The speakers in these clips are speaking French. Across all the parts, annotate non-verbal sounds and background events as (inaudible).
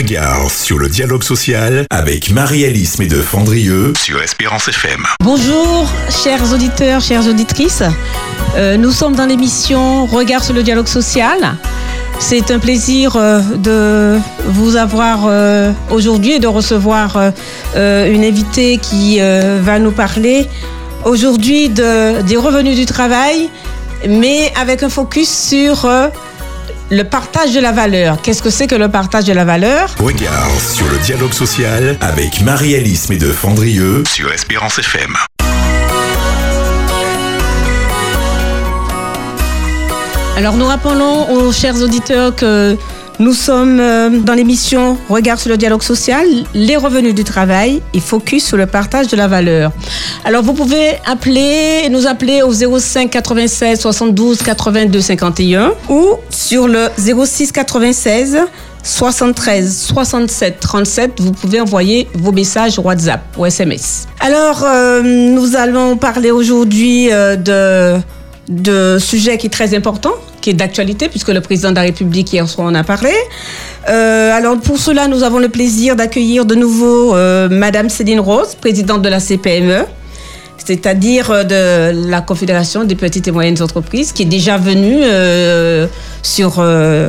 Regard sur le dialogue social avec Marie-Alice de Fandrieux sur Espérance FM. Bonjour, chers auditeurs, chères auditrices. Euh, nous sommes dans l'émission Regard sur le dialogue social. C'est un plaisir euh, de vous avoir euh, aujourd'hui et de recevoir une invitée qui va nous parler aujourd'hui des revenus du travail, mais avec un focus sur le partage de la valeur. Qu'est-ce que c'est que le partage de la valeur? Regard sur le dialogue social avec Marie-Alice de Fandrieux sur Espérance FM. Alors nous rappelons aux chers auditeurs que nous sommes euh, dans l'émission Regard sur le dialogue social, les revenus du travail et focus sur le partage de la valeur. Alors vous pouvez appeler, nous appeler au 05 96 72 82 51 ou sur le 06 96 73 67 37, vous pouvez envoyer vos messages WhatsApp ou SMS. Alors, euh, nous allons parler aujourd'hui euh, de, de sujet qui est très important, qui est d'actualité, puisque le président de la République hier soir en a parlé. Euh, alors pour cela, nous avons le plaisir d'accueillir de nouveau euh, Madame Céline Rose, présidente de la CPME, c'est-à-dire euh, de la Confédération des petites et moyennes entreprises, qui est déjà venue euh, sur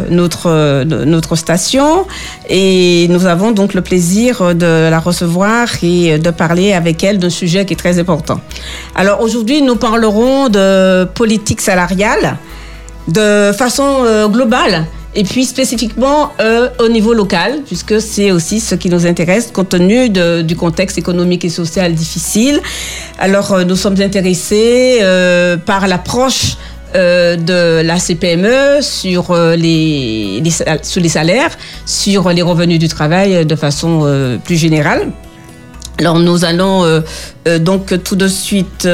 notre, notre station. Et nous avons donc le plaisir de la recevoir et de parler avec elle d'un sujet qui est très important. Alors aujourd'hui, nous parlerons de politique salariale de façon euh, globale et puis spécifiquement euh, au niveau local, puisque c'est aussi ce qui nous intéresse compte tenu du contexte économique et social difficile. Alors euh, nous sommes intéressés par l'approche de la CPME sur les, salaires, sur les revenus du travail de façon plus générale. Alors nous allons donc tout de suite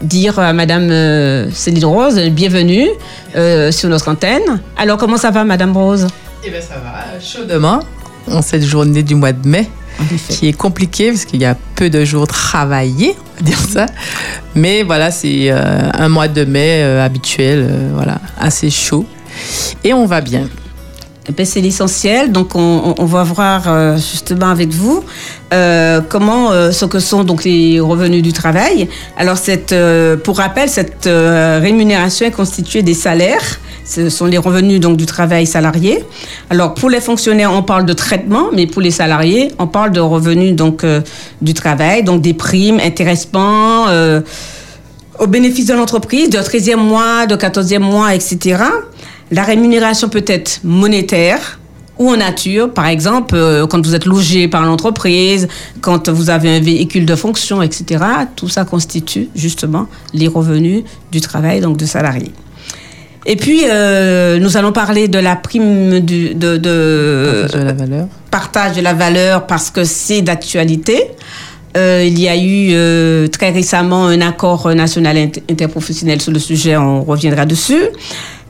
dire à Madame euh, Céline Rose, bienvenue euh, sur notre antenne. Alors, comment ça va, Madame Rose? Eh bien, ça va, chaudement, en cette journée du mois de mai, qui est compliquée, parce qu'il y a peu de jours travaillés, on va dire ça. Mais voilà, c'est euh, un mois de mai habituel, voilà, assez chaud. Et on va bien. Ben, c'est l'essentiel. Donc, on, on, va voir euh, justement avec vous euh, comment euh, ce que sont donc les revenus du travail. Alors, cette, euh, pour rappel, cette euh, rémunération est constituée des salaires. Ce sont les revenus donc du travail salarié. Alors, pour les fonctionnaires, on parle de traitement, mais pour les salariés, on parle de revenus donc euh, du travail, donc des primes, intéressements au bénéfice de l'entreprise, de 13e mois, de 14e mois, etc. La rémunération peut être monétaire ou en nature, par exemple, euh, quand vous êtes logé par l'entreprise, quand vous avez un véhicule de fonction, etc. Tout ça constitue justement les revenus du travail, donc de salarié. Et puis, euh, nous allons parler de la prime du, de, de, Partage de la valeur. Partage de la valeur parce que c'est d'actualité. Euh, il y a eu euh, très récemment un accord national inter interprofessionnel sur le sujet, on reviendra dessus.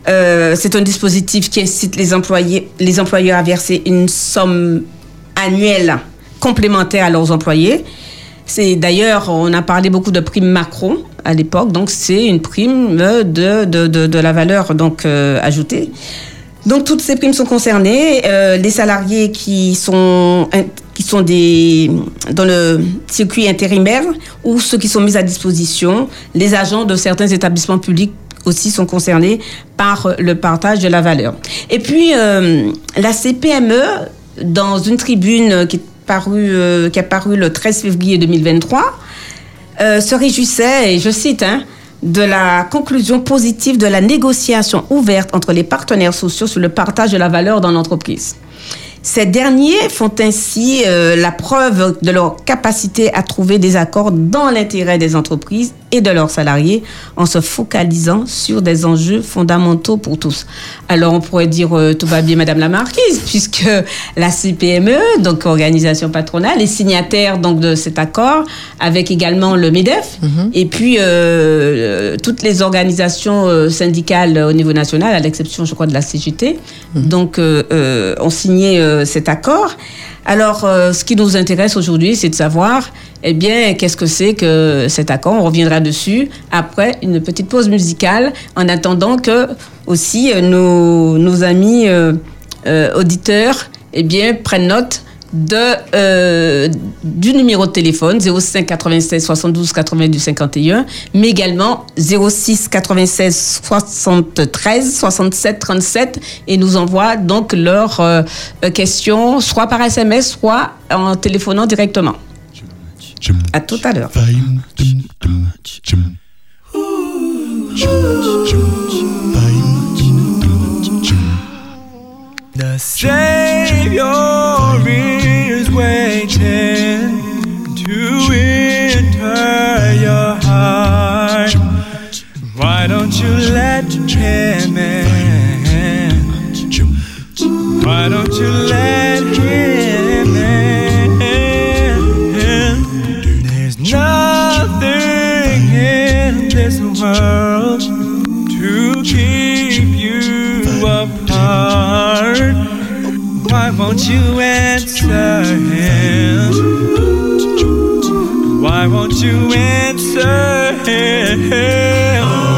Euh, c'est un dispositif qui incite les, employeurs à verser une somme annuelle complémentaire à leurs employés. C'est d'ailleurs, on a parlé beaucoup de prime Macron à l'époque, donc c'est une prime de, de, de, de, la valeur donc euh, ajoutée. Donc toutes ces primes sont concernées. Euh, les salariés qui sont qui sont des dans le circuit intérimaire ou ceux qui sont mis à disposition, les agents de certains établissements publics aussi sont concernés par le partage de la valeur. Et puis, euh, la CPME, dans une tribune qui est parue, euh, qui a paru le 13 février 2023, euh, se réjouissait, et je cite, hein, de la conclusion positive de la négociation ouverte entre les partenaires sociaux sur le partage de la valeur dans l'entreprise. Ces derniers font ainsi la preuve de leur capacité à trouver des accords dans l'intérêt des entreprises et de leurs salariés en se focalisant sur des enjeux fondamentaux pour tous. Alors on pourrait dire euh, tout va bien Madame la Marquise (laughs) puisque la CPME, donc organisation patronale, est signataire donc de cet accord avec également le MEDEF mm -hmm. et puis euh, toutes les organisations euh, syndicales au niveau national à l'exception je crois de la CGT mm -hmm. donc euh, ont signé cet accord. Alors, euh, ce qui nous intéresse aujourd'hui, c'est de savoir, eh bien, qu'est-ce que c'est que cet accord? On reviendra dessus après une petite pause musicale, en attendant que aussi euh, nos, amis euh, auditeurs eh prennent note de, euh, du numéro de téléphone 05 96 72 92 51, mais également 06 96 73 67 37 et nous envoient donc leurs euh, questions soit par SMS, soit en téléphonant directement. À tout à l'heure. The Savior is waiting to enter your heart. Why don't you let him in? Why don't you let him in? There's nothing in this world to keep you apart. Why won't you answer him? Why won't you answer him?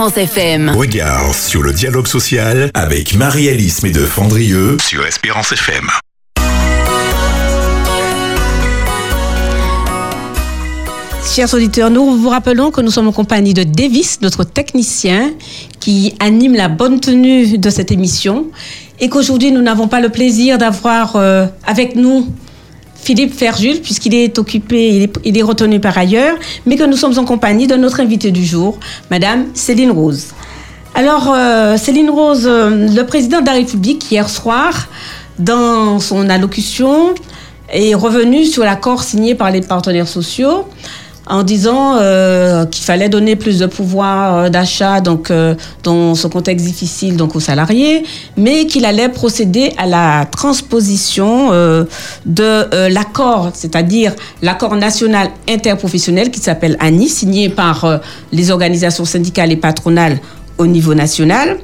Espérance FM. Regard sur le dialogue social avec Marie-Alice Médeux-Fandrieux sur Espérance FM. Chers auditeurs, nous vous rappelons que nous sommes en compagnie de Davis, notre technicien, qui anime la bonne tenue de cette émission, et qu'aujourd'hui nous n'avons pas le plaisir d'avoir euh, avec nous Philippe Ferjul, puisqu'il est occupé, il est, retenu par ailleurs, mais que nous sommes en compagnie de notre invitée du jour, Madame Céline Rose. Alors, euh, Céline Rose, euh, le président de la République, hier soir, dans son allocution, est revenu sur l'accord signé par les partenaires sociaux en disant euh, qu'il fallait donner plus de pouvoir euh, d'achat euh, dans ce contexte difficile aux salariés, mais qu'il allait procéder à la transposition de l'accord, c'est-à-dire l'accord national interprofessionnel qui s'appelle ANI, signé par les organisations syndicales et patronales au niveau national.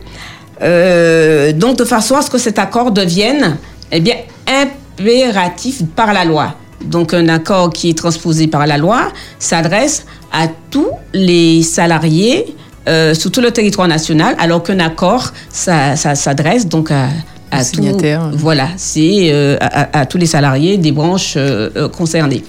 Donc de façon à ce que cet accord devienne eh bien impératif par la loi. Donc un accord qui est transposé par la loi s'adresse à tous les salariés euh, sur tout le territoire national, alors qu'un accord ça, ça s'adresse donc à, à tous-. Voilà, c'est euh, à, à- tous les salariés des branches euh, concernées.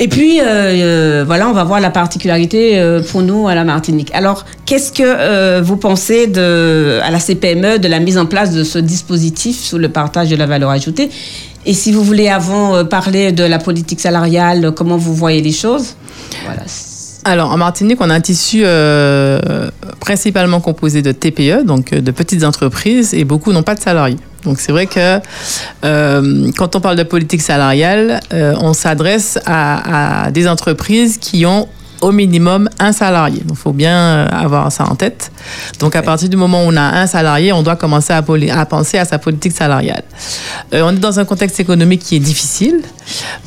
Et puis, voilà, on va voir la particularité pour nous à la Martinique. Alors, qu'est-ce que vous pensez de, à la CPME de la mise en place de ce dispositif sur le partage de la valeur ajoutée? Et si vous voulez avant euh, parler de la politique salariale, comment vous voyez les choses? Voilà. Alors, en Martinique, on a un tissu euh, principalement composé de TPE, donc euh, de petites entreprises, et beaucoup n'ont pas de salariés. Donc, c'est vrai que quand on parle de politique salariale, on s'adresse à des entreprises qui ont au minimum un salarié. Il faut bien euh, avoir ça en tête. Donc, à partir du moment où on a un salarié, on doit commencer à, penser à sa politique salariale. Euh, on est dans un contexte économique qui est difficile,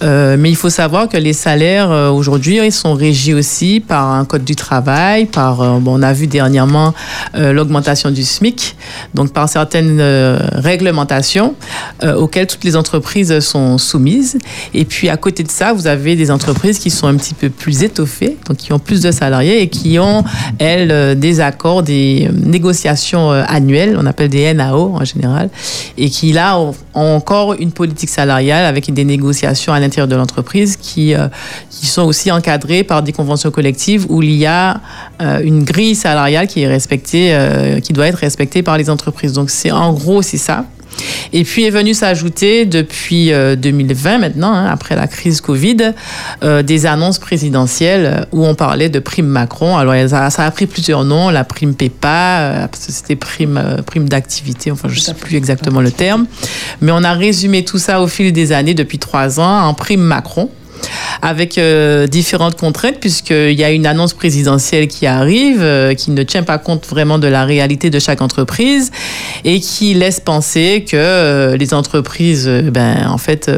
euh, mais il faut savoir que les salaires euh, aujourd'hui, ils sont régis aussi par un code du travail, par, bon, on a vu dernièrement l'augmentation du SMIC, donc par certaines réglementations auxquelles toutes les entreprises sont soumises. Et puis à côté de ça, vous avez des entreprises qui sont un petit peu plus étoffées, donc qui ont plus de salariés et qui ont, elles, euh, des accords, des euh, négociations euh, annuelles, on appelle des NAO en général, et qui là ont encore une politique salariale avec des négociations à l'intérieur de l'entreprise qui, sont aussi encadrées par des conventions collectives où il y a une grille salariale qui est respectée, qui doit être respectée par les entreprises. Donc c'est en gros c'est ça. Et puis est venu s'ajouter depuis euh, 2020 maintenant, hein, après la crise Covid, euh, des annonces présidentielles où on parlait de prime Macron. Alors ça, a pris plusieurs noms, la prime PEPA, euh, c'était prime, euh, prime d'activité, enfin je ne sais plus exactement le terme. Mais on a résumé tout ça au fil des années depuis trois ans en prime Macron avec euh, différentes contraintes, puisqu'il y a une annonce présidentielle qui arrive, euh, qui ne tient pas compte vraiment de la réalité de chaque entreprise et qui laisse penser que euh, les entreprises, ben, en fait,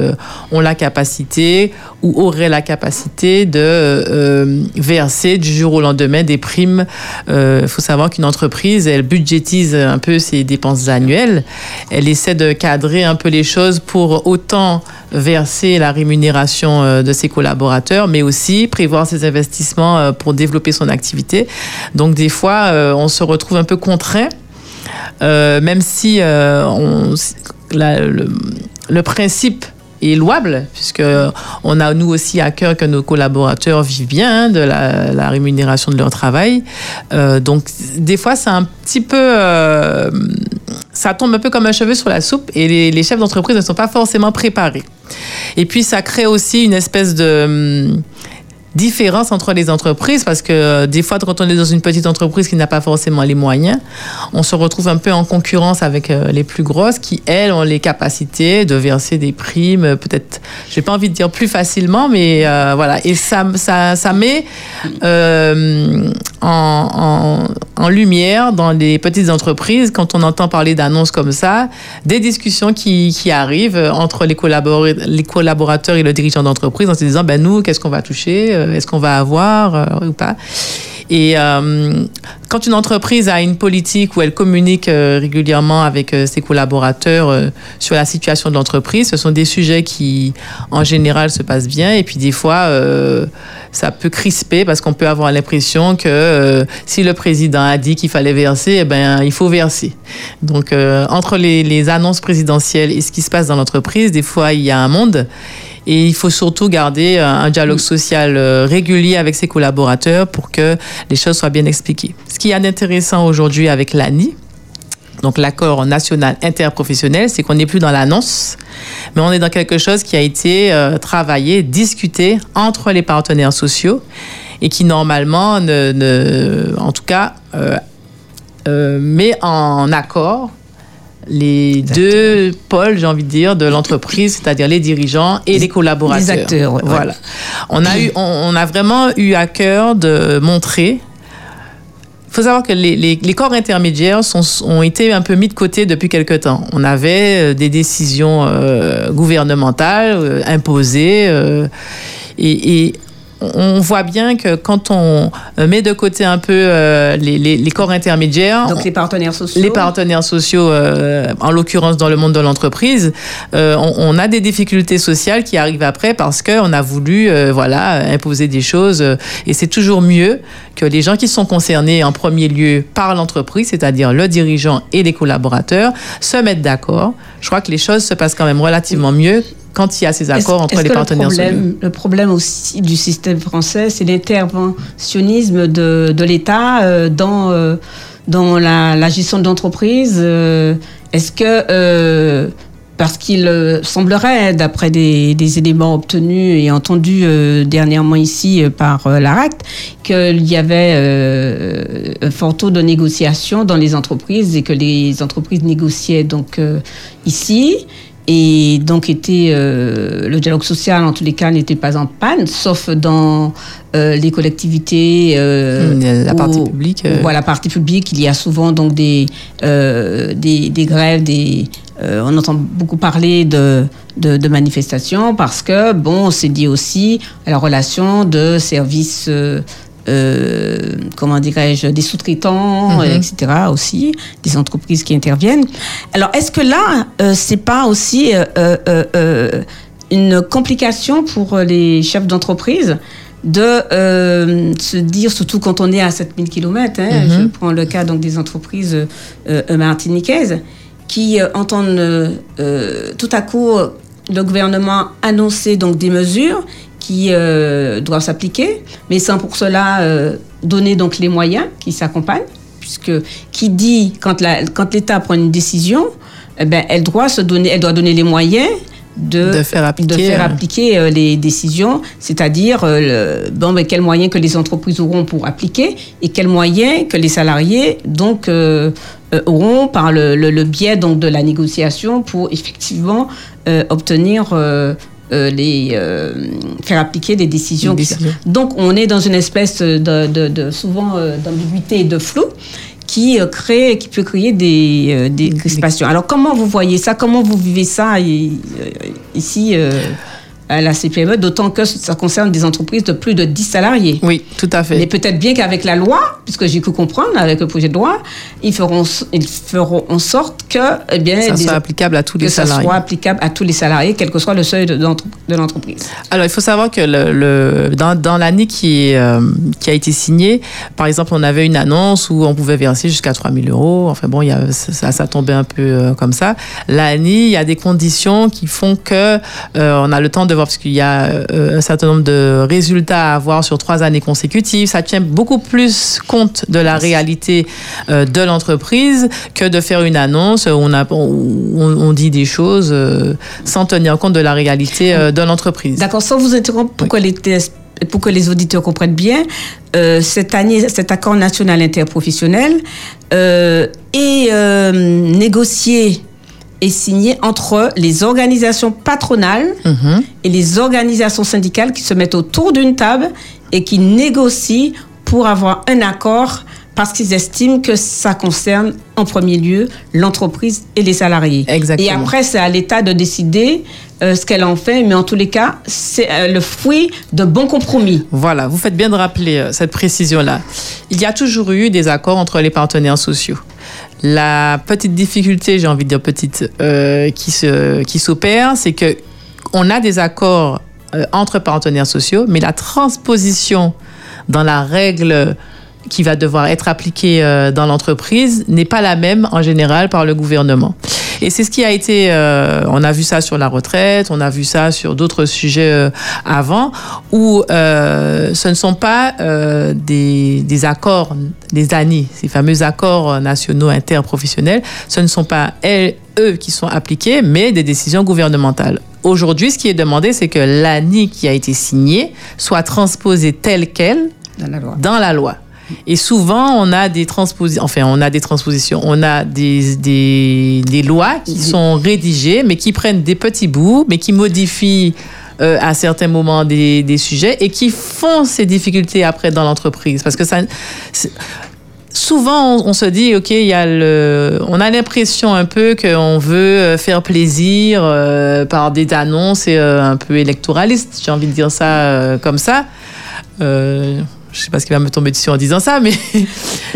ont la capacité ou auraient la capacité de verser du jour au lendemain des primes. Il faut savoir qu'une entreprise, elle budgétise un peu ses dépenses annuelles. Elle essaie de cadrer un peu les choses pour autant verser la rémunération euh, de ses collaborateurs, mais aussi prévoir ses investissements euh, pour développer son activité. Donc des fois, euh, on se retrouve un peu contraint, même si le, principe est louable, puisque on a nous aussi à cœur que nos collaborateurs vivent bien hein, de la, rémunération de leur travail. Donc des fois, c'est un petit peu ça tombe un peu comme un cheveu sur la soupe et les chefs d'entreprise ne sont pas forcément préparés. Et puis, ça crée aussi une espèce de hum, différence entre les entreprises parce que euh, des fois, quand on est dans une petite entreprise qui n'a pas forcément les moyens, on se retrouve un peu en concurrence avec euh, les plus grosses qui, elles, ont les capacités de verser des primes, euh, peut-être, j'ai pas envie de dire plus facilement, mais voilà. Et ça, ça, met en, lumière dans les petites entreprises, quand on entend parler d'annonces comme ça, des discussions qui, arrivent entre les, les collaborateurs et le dirigeant d'entreprise en se disant, ben nous, qu'est-ce qu'on va toucher Est-ce qu'on va avoir euh, ou pas et euh, quand une entreprise a une politique où elle communique euh, régulièrement avec euh, ses collaborateurs euh, sur la situation de l'entreprise, ce sont des sujets qui, en général, se passent bien. Et puis des fois, euh, ça peut crisper parce qu'on peut avoir l'impression que euh, si le président a dit qu'il fallait verser, eh ben il faut verser. Donc euh, entre les annonces présidentielles et ce qui se passe dans l'entreprise, des fois il y a un monde. Et il faut surtout garder euh, un dialogue social euh, régulier avec ses collaborateurs pour que les choses soient bien expliquées. Ce qui est intéressant aujourd'hui avec l'ANI, donc l'accord national interprofessionnel, c'est qu'on n'est plus dans l'annonce, mais on est dans quelque chose qui a été euh, travaillé, discuté entre les partenaires sociaux et qui normalement, ne, ne- en tout cas, euh, euh, met en accord les deux pôles, j'ai envie de dire, de l'entreprise, c'est-à-dire les dirigeants et les collaborateurs. Les acteurs, ouais, ouais. Voilà. On a eu, on, on a vraiment eu à cœur de montrer. Il faut savoir que les, les- les corps intermédiaires sont, ont été un peu mis de côté depuis quelque temps. On avait euh, des décisions euh, gouvernementales euh, imposées euh, et, et on voit bien que quand on euh, met de côté un peu euh, les, les- les corps intermédiaires, Donc les partenaires sociaux. les partenaires sociaux, euh, en l'occurrence dans le monde de l'entreprise, euh, on, on a des difficultés sociales qui arrivent après parce qu'on a voulu voilà, imposer des choses. et c'est toujours mieux que les gens qui sont concernés en premier lieu par l'entreprise, c'est-à-dire le dirigeant et les collaborateurs, se mettent d'accord. Je crois que les choses se passent quand même relativement mieux quand il y a ces accords entre les partenaires le sociaux. le problème aussi du système français, c'est l'interventionnisme de, de l'État euh, dans, euh, dans la, la gestion de l'entreprise. euh, Est-ce que, euh, parce qu'il euh, semblerait, d'après des, des éléments obtenus et entendus euh, dernièrement ici euh, par l'ARACT, qu'il y avait euh, un fort taux de négociation dans les entreprises et que les entreprises négociaient donc euh, ici et donc était euh, le dialogue social en tous les cas n'était pas en panne sauf dans euh, les collectivités euh, Mmh, la partie où- publique, voilà la partie publique il y a souvent donc des des, des grèves des on entend beaucoup parler de, de, de manifestations parce que bon c'est dit aussi à la relation de services euh, comment dirais-je, des sous-traitants, Mhm. euh, etc. aussi, des entreprises qui interviennent. Alors, est-ce que là, euh, c'est pas aussi euh, une complication pour les chefs d'entreprise de se dire, surtout quand on est à 7000 km, hein, Mhm. je prends le cas donc des entreprises martiniquaises, qui entendent tout à coup le gouvernement annoncer donc des mesures qui euh, doivent s'appliquer, mais sans pour cela euh, donner donc les moyens qui s'accompagnent, puisque qui dit quand la- quand l'État prend une décision, eh ben, elle doit se donner, elle doit donner les moyens de, De faire appliquer, de faire euh, appliquer, euh, les décisions, c'est-à-dire euh, bon, ben, quels moyens que les entreprises auront pour appliquer et quels moyens que les salariés donc euh, auront par le, le- le biais donc de la négociation pour effectivement obtenir euh, les euh, faire appliquer des décisions. Donc on est dans une espèce de, de- de- souvent euh, d'ambiguïté et de flou qui crée, qui peut créer des, des crispations. Alors comment vous voyez ça? Comment vous vivez ça ici à la CPME D'autant que ça concerne des entreprises de plus de 10 salariés. Oui, tout à fait. Mais peut-être bien qu'avec la loi, puisque j'ai cru comprendre avec le projet de loi, ils feront, ils feront en sorte que, eh bien, ça des- soit applicable à tous que les ça salariés. soit applicable à tous les salariés, quel que soit le seuil de, de l'entreprise. Alors, il faut savoir que le, le- dans, dans l'année qui, euh, qui a été signée, par exemple, on avait une annonce où on pouvait verser jusqu'à 3 000 euros. Enfin bon, il y a, ça, ça tombait un peu euh, comme ça. L'année, il y a des conditions qui font que euh, on a le temps de voir, parce qu'il y a euh, un certain nombre de résultats à avoir sur trois années consécutives. Ça tient beaucoup plus compte de la réalité euh, de l'entreprise que de faire une annonce où on, a, où on, on dit des choses euh, sans tenir compte de la réalité de l'entreprise. D'accord, sans vous interrompre, pour, que les, TS pour que les auditeurs comprennent bien, euh, cette année, cet accord national interprofessionnel euh, est euh, négocié et signé entre les organisations patronales Mhm. et les organisations syndicales qui se mettent autour d'une table et qui négocient pour avoir un accord parce qu'ils estiment que ça concerne en premier lieu l'entreprise et les salariés. Exactement. Et après, c'est à l'État de décider euh, ce qu'elle en fait, mais en tous les cas, c'est euh, le fruit de bons compromis. Voilà, vous faites bien de rappeler euh, cette précision-là. Il y a toujours eu des accords entre les partenaires sociaux. La petite difficulté, j'ai envie de dire petite, euh, qui s'opère, c'est que on a des accords euh, entre partenaires sociaux, mais la transposition dans la règle qui va devoir être appliquée euh, dans l'entreprise n'est pas la même en général par le gouvernement. Et c'est ce qui a été, euh, on a vu ça sur la retraite, on a vu ça sur d'autres sujets euh, avant, où ce ne sont pas des, des accords, des ANI, ces fameux accords nationaux interprofessionnels, ce ne sont pas elles, eux qui sont appliqués, mais des décisions gouvernementales. Aujourd'hui, ce qui est demandé, c'est que l'ANI qui a été signée soit transposée telle qu'elle Dans la loi. dans la loi. Et souvent, on a des transpositions, enfin, on a des transpositions, on a des, des, des lois qui sont rédigées, mais qui prennent des petits bouts, mais qui modifient euh, à certains moments des, des sujets et qui font ces difficultés après dans l'entreprise. Parce que ça. Souvent, on, on se dit, OK, il y a le, on a l'impression un peu qu'on veut euh, faire plaisir euh, par des annonces et, euh, un peu électoralistes, j'ai envie de dire ça comme ça. Je sais pas ce qui va me tomber dessus en disant ça, mais, Non,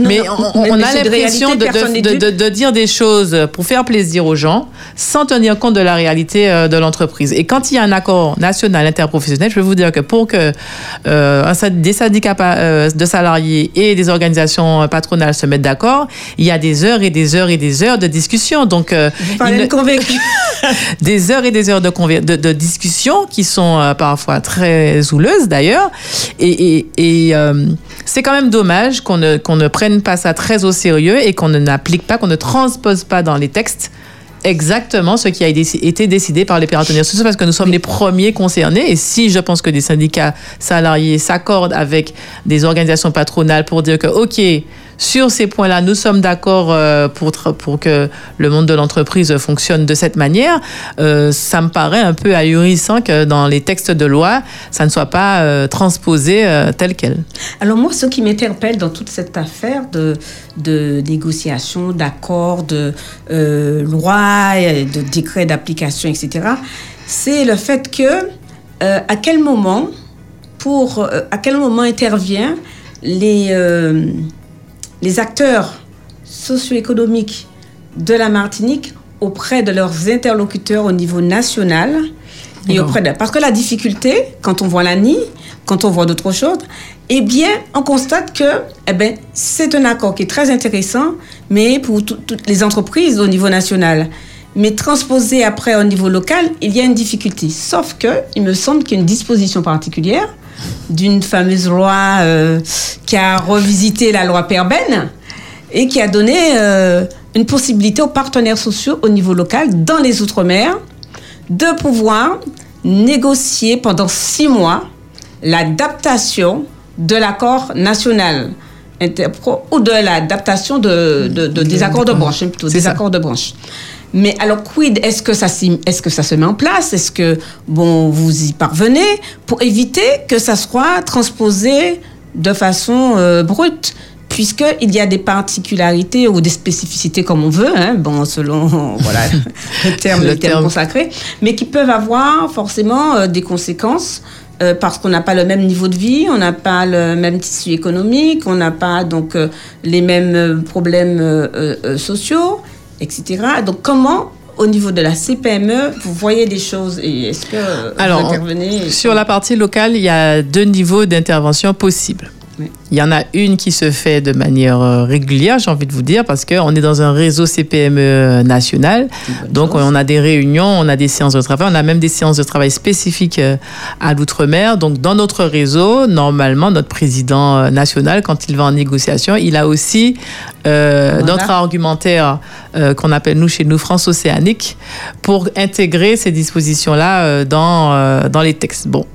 mais non, on, mais- on mais a l'impression de, dire des choses pour faire plaisir aux gens sans tenir compte de la réalité euh, de l'entreprise. Et quand il y a un accord national interprofessionnel, je peux vous dire que pour que euh, des syndicats euh, de salariés et des organisations patronales se mettent d'accord, il y a des heures et des heures et des heures de discussion. Donc, euh, ne- convaincu. (laughs) des heures et des heures de, conver- de, de discussion qui sont parfois très houleuses d'ailleurs. Et, et, et, euh, c'est quand même dommage qu'on ne, ne prenne pas ça très au sérieux et qu'on ne n'applique pas, qu'on ne transpose pas dans les textes exactement ce qui a été décidé par les partenaires sociaux parce que nous sommes les premiers concernés. Et si je pense que des syndicats salariés s'accordent avec des organisations patronales pour dire que OK sur ces points-là, nous sommes d'accord euh, pour, que le monde de l'entreprise fonctionne de cette manière. Euh, ça me paraît un peu ahurissant que dans les textes de loi, ça ne soit pas euh, transposé tel quel. Alors moi, ce qui m'interpelle dans toute cette affaire de, de négociation, d'accord, de loi, de décret d'application, etc., c'est le fait que à quel moment, pour à quel moment intervient les les acteurs socio-économiques de la Martinique auprès de leurs interlocuteurs au niveau national et auprès de... Parce que la difficulté, quand on voit l'ANI, quand on voit d'autres choses, eh bien, on constate que eh ben, c'est un accord qui est très intéressant, mais pour tout- toutes les entreprises au niveau national. Mais transposé après au niveau local, il y a une difficulté. Sauf que, il me semble qu'il y a une disposition particulière d'une fameuse loi euh, qui a revisité la loi Perben et qui a donné euh, une possibilité aux partenaires sociaux au niveau local dans les Outre-mer de pouvoir négocier pendant six mois l'adaptation de l'accord national interpro ou de l'adaptation de, de- de- des accords de branche, hein, plutôt des ça. accords de branche. Mais alors, quid Est-ce que, ça, que se met en place? Est-ce que bon, vous y parvenez pour éviter que ça soit transposé de façon euh, brute? Puisqu'il y a des particularités ou des spécificités, comme on veut, hein, bon, selon (laughs) voilà, le terme, Le le terme terme. consacré, mais qui peuvent avoir forcément euh, des conséquences euh, parce qu'on n'a pas le même niveau de vie, on n'a pas le même tissu économique, on n'a pas donc euh, les mêmes problèmes sociaux, etc. Donc comment au niveau de la CPME, vous voyez des choses et est-ce que Alors, vous intervenez Sur la partie locale, il y a deux niveaux d'intervention possibles. Oui. Il y en a une qui se fait de manière euh, régulière, j'ai envie de vous dire, parce qu'on est dans un réseau CPME national. Donc, on a des réunions, on a des séances de travail, on a même des séances de travail spécifiques euh, à l'outre-mer. Donc, dans notre réseau, normalement, notre président euh, national, quand il va en négociation, il a aussi euh, Voilà. notre argumentaire euh, qu'on appelle, nous, chez nous, France océanique, pour intégrer ces dispositions-là euh, dans, euh, dans les textes. Bon,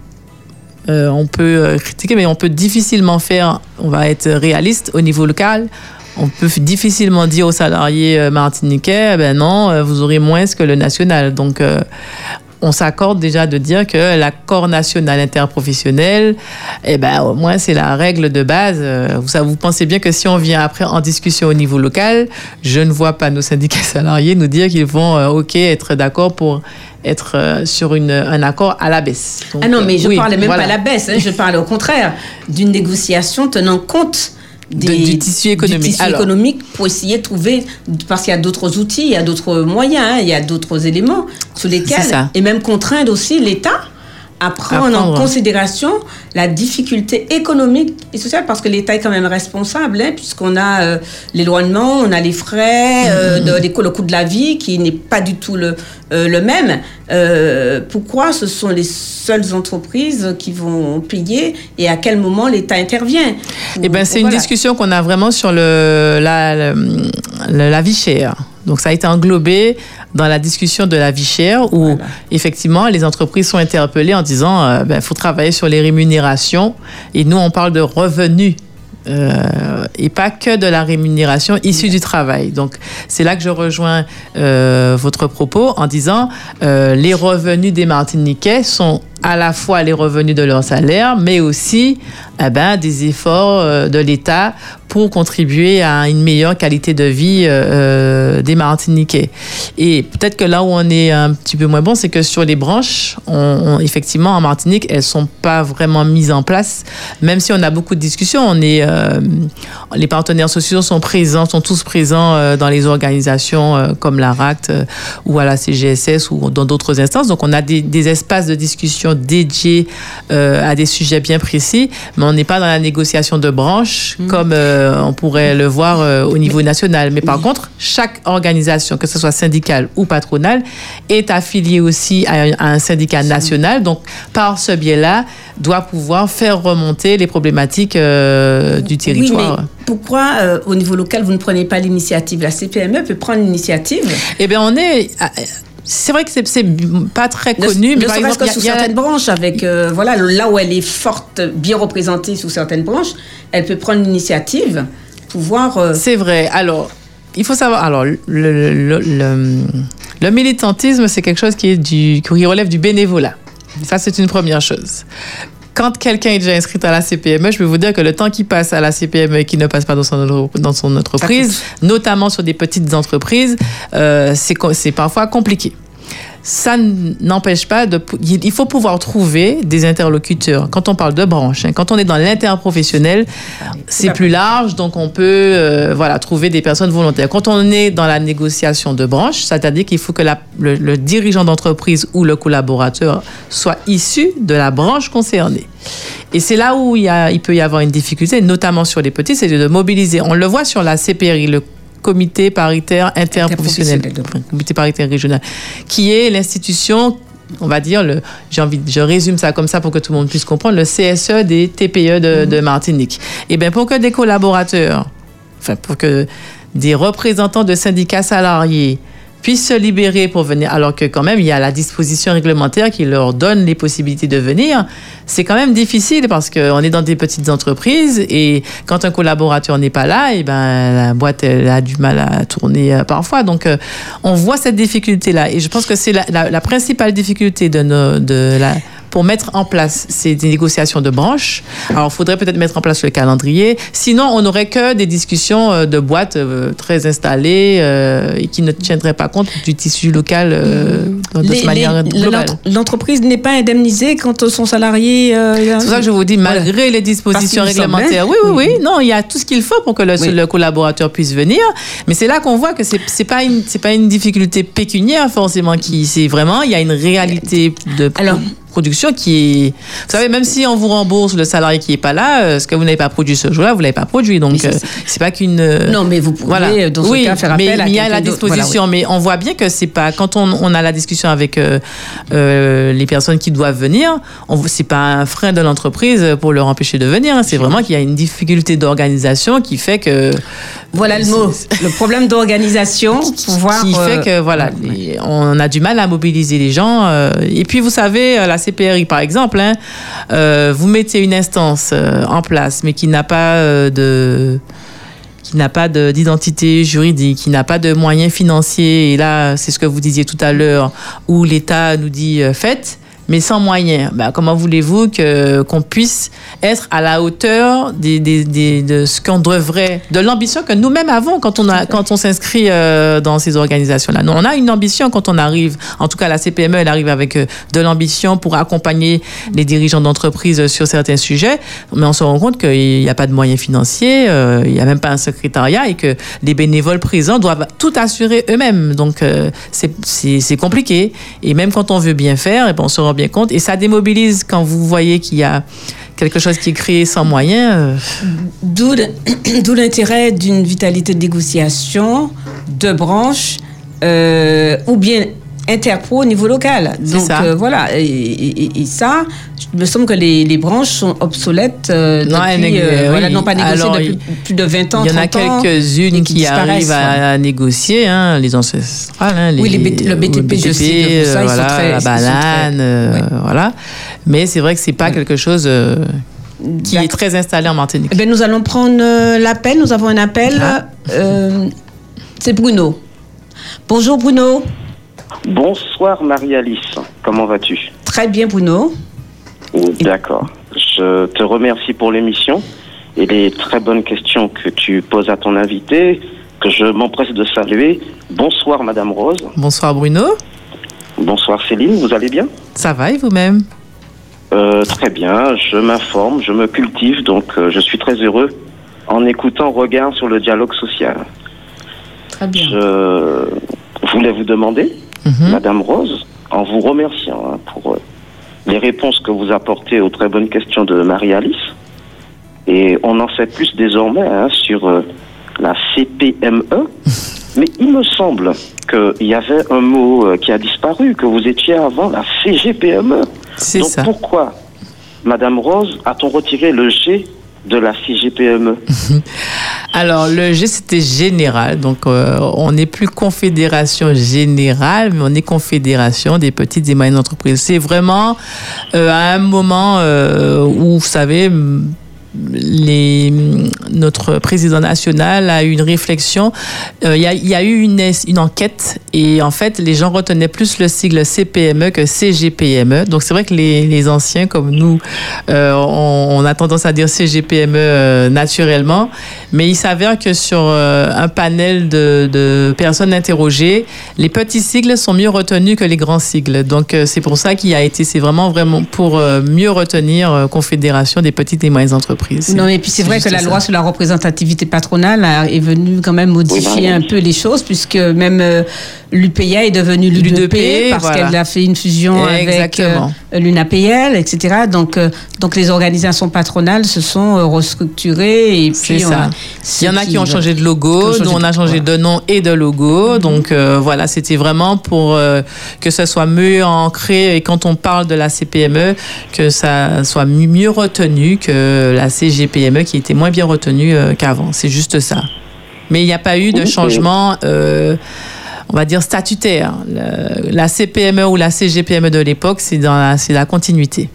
euh, on peut euh, critiquer, mais on peut difficilement faire, on va être réaliste au niveau local. On peut difficilement dire aux salariés euh, martiniquais, eh ben non, vous aurez moins que le national. Donc, on s'accorde déjà de dire que l'accord national interprofessionnel, eh ben, au moins, c'est la règle de base. Vous, pensez bien que si on vient après en discussion au niveau local, je ne vois pas nos syndicats (laughs) salariés nous dire qu'ils vont, OK, être d'accord pour être euh, sur une, un accord à la baisse. Donc, Ah non, mais je oui, parlais même voilà. pas à la baisse, hein, je parlais au contraire d'une négociation tenant compte De- du tissu économique. du tissu Alors. économique pour essayer de trouver, parce qu'il y a d'autres outils, il y a d'autres moyens, hein, il y a d'autres éléments sur lesquels, et même contraindre aussi l'État à prendre, À prendre. en considération la difficulté économique et sociale, parce que l'État est quand même responsable, hein, puisqu'on a euh, l'éloignement, on a les frais, euh, (laughs) de, les coûts- le coût de la vie qui n'est pas du tout le, euh, le même. Euh, pourquoi ce sont les seules entreprises qui vont payer et à quel moment l'État intervient Eh ben, c'est une Voilà. discussion qu'on a vraiment sur le, la, la vie chère. Donc, ça a été englobé dans la discussion de la vie chère où, Voilà. effectivement, les entreprises sont interpellées en disant il ben, faut travailler sur les rémunérations. Et nous, on parle de revenus. Euh, et pas que de la rémunération issue du travail. Donc, c'est là que je rejoins euh, votre propos en disant euh, les revenus des Martiniquais sont à la fois les revenus de leur salaire, mais aussi eh ben, des efforts euh, de l'État pour contribuer à une meilleure qualité de vie euh, euh, des Martiniquais. Et peut-être que là où on est un petit peu moins bon, c'est que sur les branches, effectivement, en Martinique, elles sont pas vraiment mises en place, même si on a beaucoup de discussions. On est, les partenaires sociaux sont présents, sont tous présents dans les organisations comme la RACT euh, ou à la CGSS ou dans d'autres instances. Donc, on a des espaces de discussion dédiés euh, à des sujets bien précis, mais on n'est pas dans la négociation de branches comme euh, on pourrait le voir euh, au niveau national. Mais par contre, chaque organisation, que ce soit syndicale ou patronale, est affiliée aussi à un, à un syndicat national. Donc, par ce biais-là, doit pouvoir faire remonter les problématiques euh, du territoire. Oui, mais pourquoi au niveau local vous ne prenez pas l'initiative? La CPME peut prendre l'initiative. Eh bien, on est. C'est vrai que c'est- pas très Ne- connu, ne mais par serait-ce exemple, que il y a- sous y a- certaines branches, avec euh, voilà là où elle est forte, bien représentée sous certaines branches, elle peut prendre l'initiative, pouvoir. euh, C'est vrai. Alors, il faut savoir. Alors, le, le, le- le- le militantisme, c'est quelque chose qui, est du, qui relève du bénévolat. Ça, c'est une première chose. Quand quelqu'un est déjà inscrit à la CPME, je peux vous dire que le temps qu'il passe à la CPME et qu'il ne passe pas dans son, dans son entreprise, notamment sur des petites entreprises, euh, c'est parfois compliqué. Ça n'empêche pas de. Il faut pouvoir trouver des interlocuteurs. Quand on parle de branche, hein, quand on est dans l'interprofessionnel, c'est plus large, donc on peut euh, voilà, trouver des personnes volontaires. Quand on est dans la négociation de branche, c'est-à-dire qu'il faut que la- le, le dirigeant d'entreprise ou le collaborateur soit issu de la branche concernée. Et c'est là où il, y a, il peut y avoir une difficulté, notamment sur les petits, c'est de mobiliser. On le voit sur la CPRI, le comité paritaire interprofessionnel, Interprofessionnel. comité paritaire régional, qui est l'institution, on va dire, le, j'ai envie, je résume ça comme ça pour que tout le monde puisse comprendre, le CSE des TPE de, de Martinique. Et bien, pour que des collaborateurs enfin pour que des représentants de syndicats salariés puissent se libérer pour venir, alors que quand même il y a la disposition réglementaire qui leur donne les possibilités de venir, c'est quand même difficile parce qu'on est dans des petites entreprises et quand un collaborateur n'est pas là, et ben la boîte elle a du mal à tourner euh, parfois. Donc euh, on voit cette difficulté là et je pense que c'est la, la- la principale difficulté de, nos, de la pour mettre en place ces négociations de branches. Alors, il faudrait peut-être mettre en place le calendrier. Sinon, on n'aurait que des discussions euh, de boîtes euh, très installées euh, et qui ne tiendraient pas compte du tissu local euh, de, Les- cette manière les- globale. L'entreprise n'est pas indemnisée quand son salarié. euh, C'est pour ça que je vous dis, malgré les dispositions me réglementaires, oui, oui, oui, non, il y a tout ce qu'il faut pour que le, Oui. le collaborateur puisse venir. Mais c'est là qu'on voit que c'est c'est pas une c'est pas une difficulté pécuniaire forcément qui c'est vraiment il y a une réalité de Alors- production qui est. Vous savez, même si on vous rembourse le salarié qui est pas là, euh, ce que vous n'avez pas produit ce jour-là, vous l'avez pas produit. Donc euh, c'est- c'est pas qu'une. euh, Non, mais vous pouvez, voilà. euh, dans ce oui, cas, faire mais appel à il y a la. Voilà, disposition, mais on voit bien que c'est pas quand on, on a la discussion avec euh, euh, les personnes qui doivent venir, on c'est pas un frein de l'entreprise pour leur empêcher de venir. hein. C'est vraiment qu'il y a une difficulté d'organisation qui fait que Voilà le mot. Le problème d'organisation, (laughs) pouvoir. qui euh, fait que voilà, les- on a du mal à mobiliser les gens. euh, et puis vous savez, euh, la CPRI par exemple, hein, euh, vous mettez une instance euh, en place, mais qui n'a pas euh, de qui n'a pas de- d'identité juridique, qui n'a pas de moyens financiers. Et là, c'est ce que vous disiez tout à l'heure, où l'État nous dit faites, mais sans moyens. Ben, comment voulez-vous que qu'on puisse être à la hauteur des, des- des- de ce qu'on devrait, de l'ambition que nous-mêmes avons quand on a quand on s'inscrit euh, dans ces organisations-là? Nous, on a une ambition quand on arrive. En tout cas, la CPME, elle arrive avec euh, de l'ambition pour accompagner les dirigeants d'entreprise sur certains sujets, mais on se rend compte qu'il n'y a pas de moyens financiers, euh, il n'y a même pas un secrétariat et que les bénévoles présents doivent tout assurer eux-mêmes. Donc, euh, c'est- c'est c'est compliqué. Et même quand on veut bien faire, et ben, on se rend bien compte. Et ça démobilise quand vous voyez qu'il y a quelque chose qui est créé sans moyens. euh, (clears throat) D'où l'intérêt d'une vitalité de négociation, de branches, euh, ou bien interpro au niveau local. Donc ça. euh, voilà, et, et- et- et ça, il me semble que les, les branches sont obsolètes euh, Non, elles depuis, n'ex- euh, oui. voilà, n'ont pas négocié Alors, depuis plus de 20 ans, Il y en a 30 ans, quelques-unes qui, arrivent à, voilà. à négocier, hein, les ancestrales. hein, Oui, les- le BTP, je sais ça, euh, ils sont voilà, très- la banane, très- euh, ouais. voilà. Mais c'est vrai que c'est pas quelque chose euh, qui est très installé en Martinique. Eh bien, nous allons prendre euh, l'appel. Nous avons un appel. Ah. Euh, C'est Bruno. Bonjour Bruno. Bonsoir Marie-Alice, comment vas-tu? Très bien Bruno. D'accord. Je te remercie pour l'émission et les très bonnes questions que tu poses à ton invité, que je m'empresse de saluer. Bonsoir Madame Rose. Bonsoir Bruno, Bonsoir Céline, vous allez bien? Ça va et vous-même? Euh, Très bien, je m'informe, je me cultive, donc euh, je suis très heureux en écoutant Regard sur le dialogue social. Très bien. Je voulais vous demander, Mhm. Madame Rose, en vous remerciant hein, pour euh, les réponses que vous apportez aux très bonnes questions de Marie-Alice. Et on en sait plus désormais hein, sur euh, la CPME. (laughs) Mais il me semble qu'il y avait un mot euh, qui a disparu, que vous étiez avant la CGPME. C'est Donc ça. pourquoi, Madame Rose, a-t-on retiré le G de la CGPME (laughs) Alors, le G, c'était général. Donc, euh, on n'est plus confédération générale, mais on est confédération des petites et moyennes entreprises. C'est vraiment euh, à un moment euh, où, vous savez, notre président national a eu une réflexion. Euh, Il y, a, eu une, enquête et en fait, les gens retenaient plus le sigle CPME que CGPME. Donc, c'est vrai que les, anciens comme nous, euh, on, a tendance à dire CGPME euh, naturellement, mais il s'avère que sur euh, un panel de, de personnes interrogées, les petits sigles sont mieux retenus que les grands sigles. Donc, c'est pour ça qu'il a été, c'est vraiment vraiment pour mieux retenir Confédération des petites et moyennes entreprises. Non, et puis c'est vrai que la ça. loi sur la représentativité patronale a- est venue quand même modifier Oui, un peu les choses, puisque même euh, l'UPA est devenue l'UDP parce voilà. qu'elle a fait une fusion avec euh, l'UNAPL, etc. Donc, euh, donc les organisations patronales se sont euh, restructurées. et puis ça. Il y en a qui ont changé de logo, nous on a changé de nom et de logo. Donc euh, voilà, c'était vraiment pour euh, que ça soit mieux ancré et quand on parle de la CPME, que ça soit mieux retenu que la CGPME qui était moins bien retenue euh, qu'avant. C'est juste ça. Mais il n'y a pas eu de changement, euh, on va dire, statutaire. Le- la CPME ou la CGPME de l'époque, c'est dans la, c'est la continuité.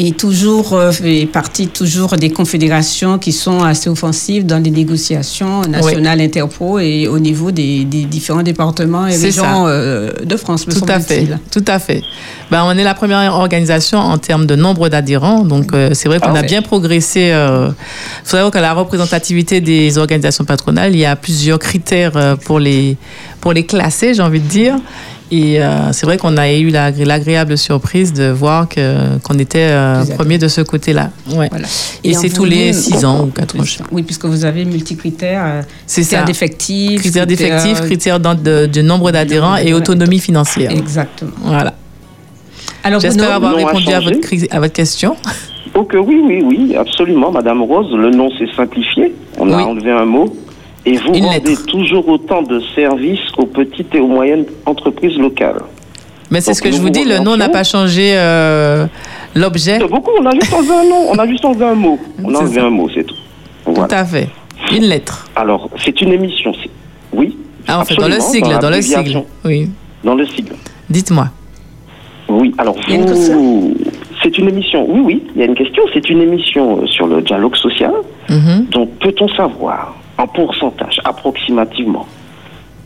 Et toujours euh, fait partie toujours des confédérations qui sont assez offensives dans les négociations nationales, interpro et au niveau des, des différents départements et régions euh, de France, me Tout à fait, tout à fait. Ben, on est la première organisation en termes de nombre d'adhérents, donc euh, c'est vrai qu'on Ah a bien progressé. Il faut savoir que la représentativité des organisations patronales, il y a plusieurs critères pour les pour les classer, j'ai envie de dire. Et euh, c'est vrai qu'on a eu l'agré- l'agréable surprise de voir que qu'on était euh, premier de ce côté-là. Ouais. Voilà. Et, c'est tous les volume- 6 ans ou 4 ans. Oui, puisque vous avez multicritères. euh, C'est critères ça. d'effectifs. Critères d'effectifs, critères de, de nombre d'adhérents et autonomie financière. Exactement. Voilà. Alors, J'espère avoir répondu à votre, à votre question. Ok, oui, oui, oui, absolument, Madame Rose. Le nom s'est simplifié. On a enlevé un mot. Et vous Une rendez lettre. toujours autant de services aux petites et aux moyennes entreprises locales. Mais c'est ce que je vous dis, le nom n'a pas changé euh, l'objet. C'est beaucoup, on a juste enlevé un nom, on a juste enlevé un mot. (laughs) On a C'est enlevé ça. un mot, c'est tout. Tout à fait. Une lettre. Alors, c'est une émission, c'est- oui. Ah, en fait, dans le sigle, dans, le sigle. Oui. Dans le sigle. Dites-moi. Oui, alors vous, c'est une émission, oui, oui, il y a une question, c'est une émission euh, sur le dialogue social. Mhm. Donc, peut-on savoir en pourcentage, approximativement,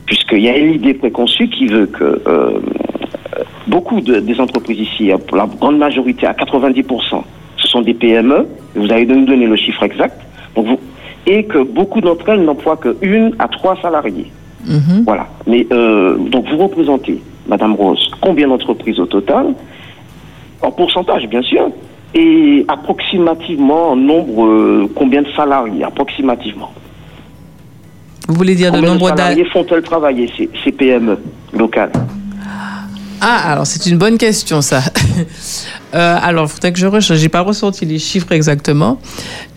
puisqu'il y a une idée préconçue qui veut que euh, beaucoup de- des entreprises ici, pour la grande majorité, à 90%, ce sont des PME, vous allez nous donner le chiffre exact, donc vous, et que beaucoup d'entre elles n'emploient que une à trois salariés. Mhm. Voilà. Mais euh, donc vous représentez, Madame Rose, combien d'entreprises au total? En pourcentage, bien sûr. Et approximativement, en nombre, euh, combien de salariés Approximativement. Vous voulez dire le combien de nombre d'a- salariés font-elles travailler ces, ces PME locales Ah, alors c'est une bonne question, ça. (laughs) Euh, alors, il faudrait que je recherche. J'ai pas ressorti les chiffres exactement.